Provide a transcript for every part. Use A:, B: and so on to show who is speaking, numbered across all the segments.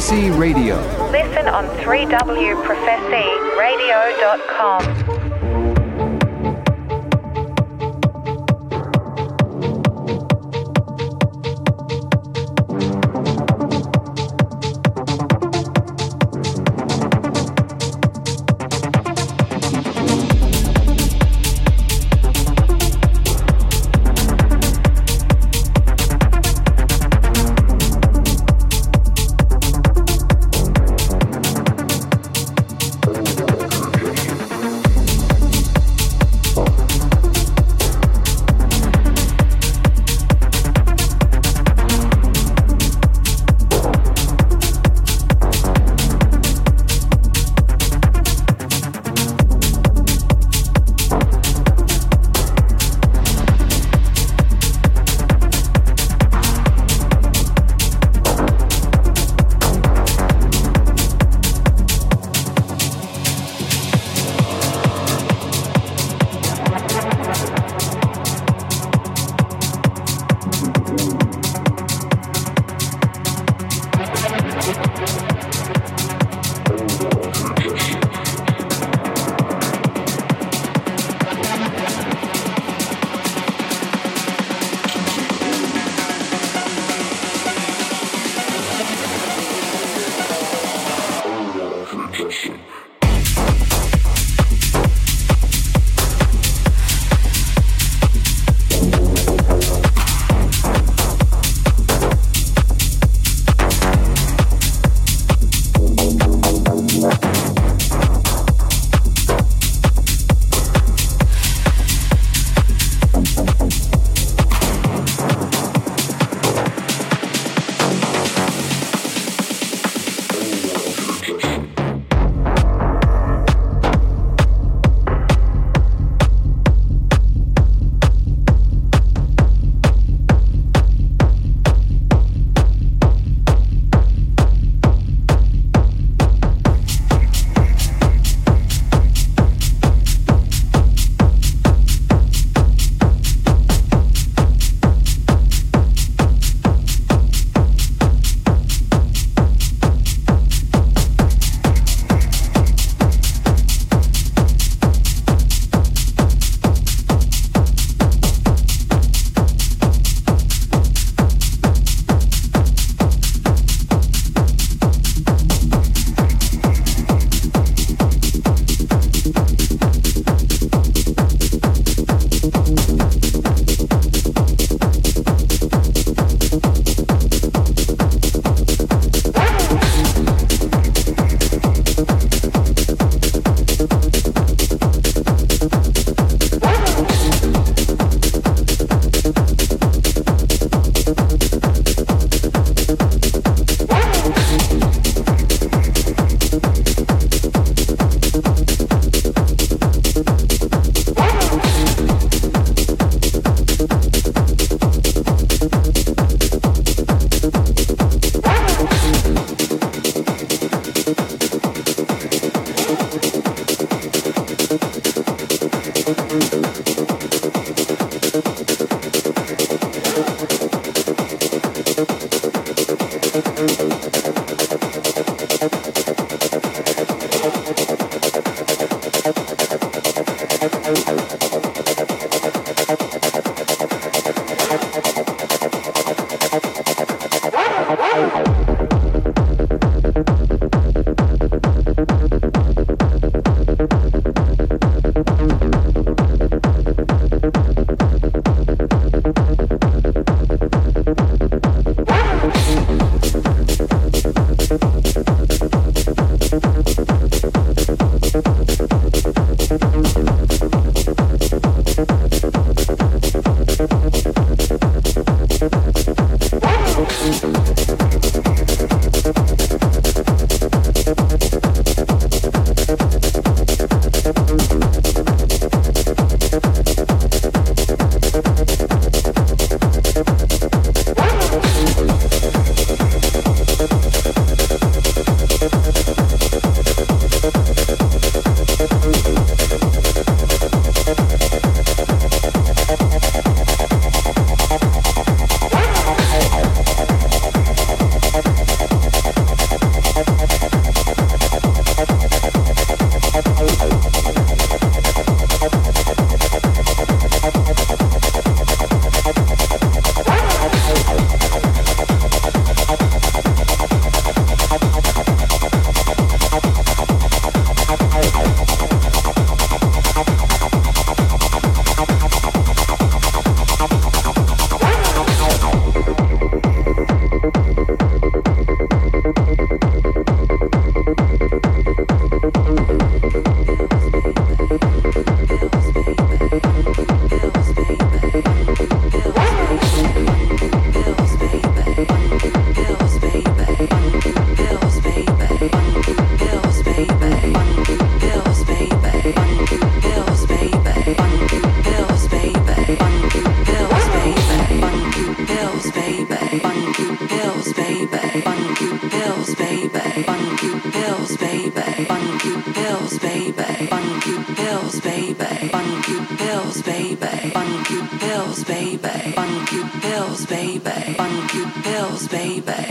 A: Prophecy Radio.
B: Listen on 3wprophecyradio.com.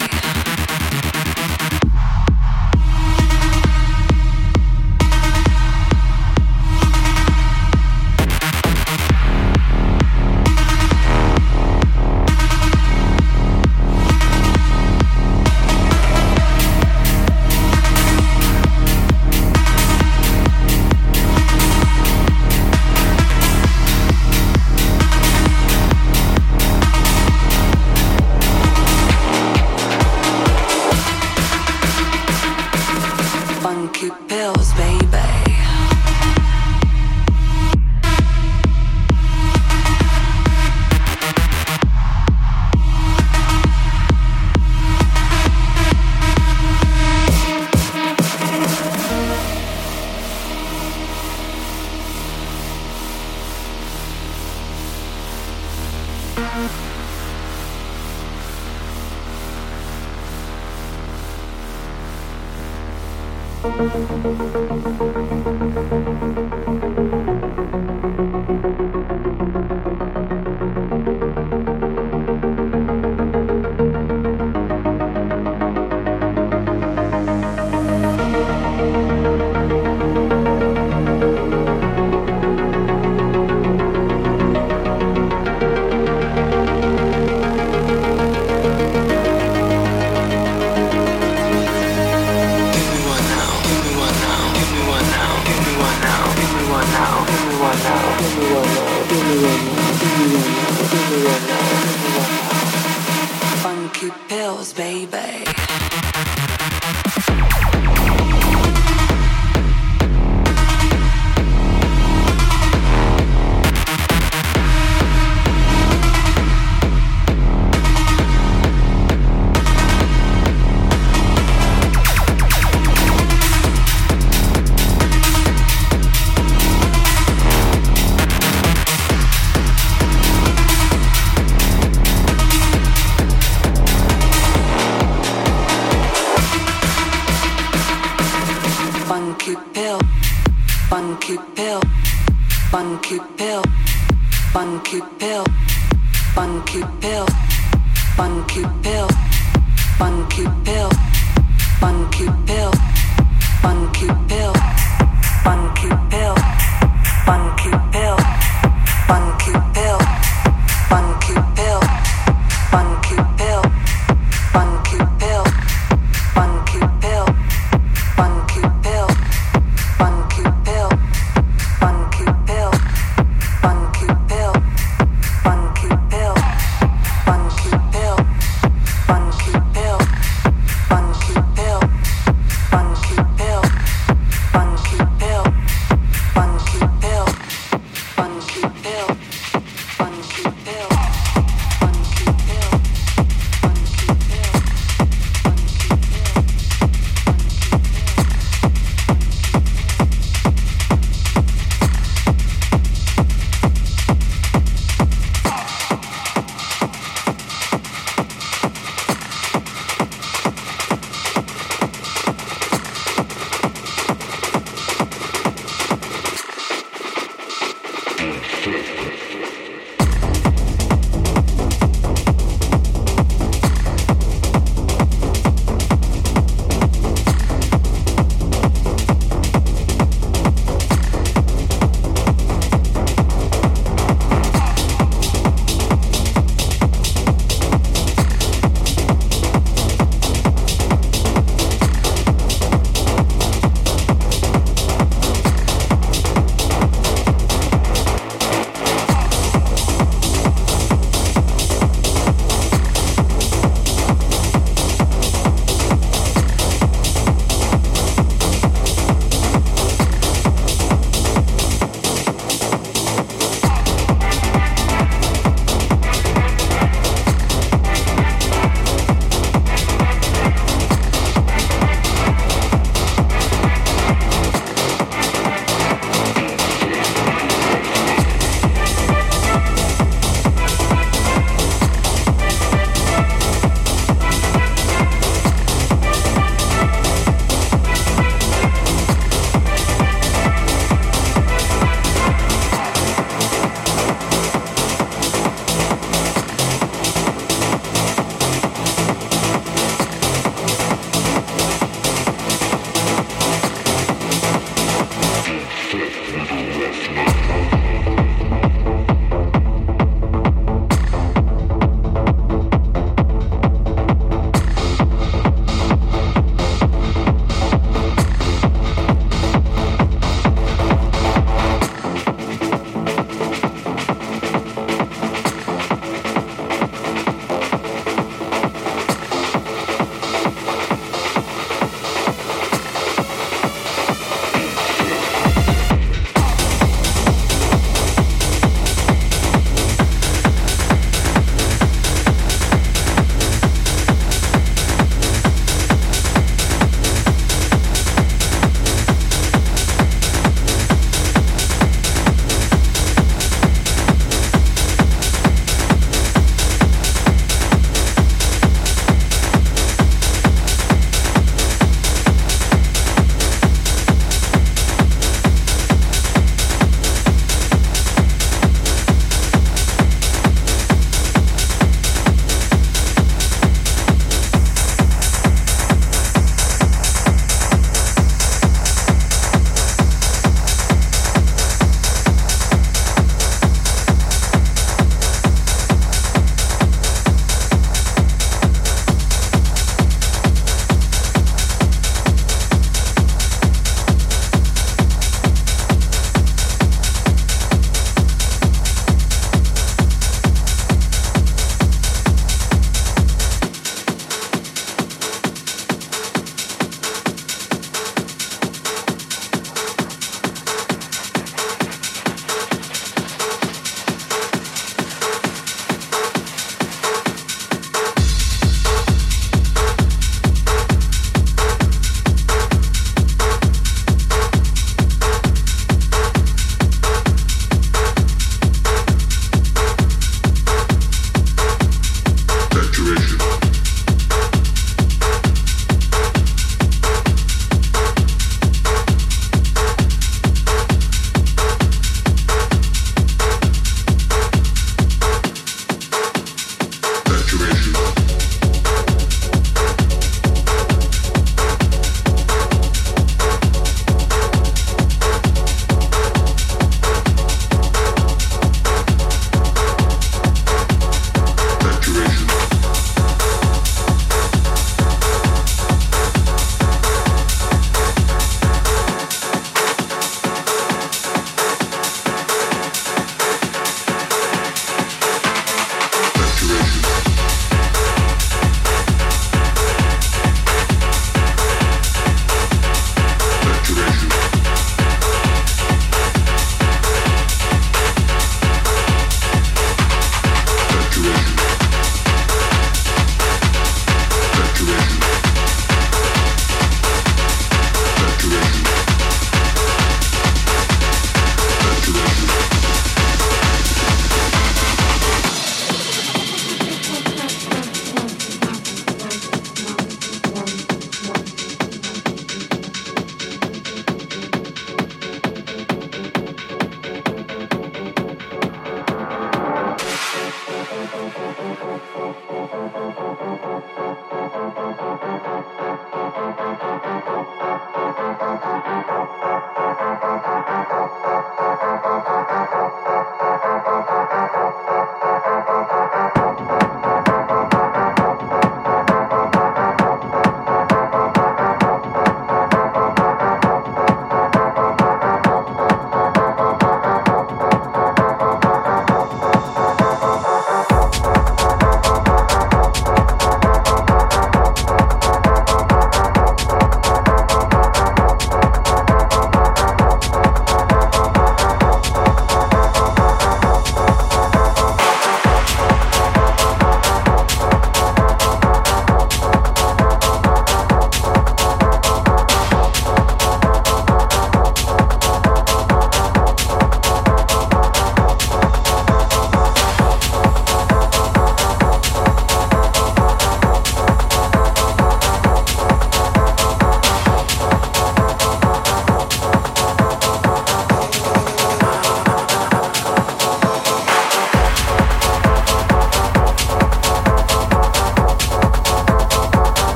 C: Fun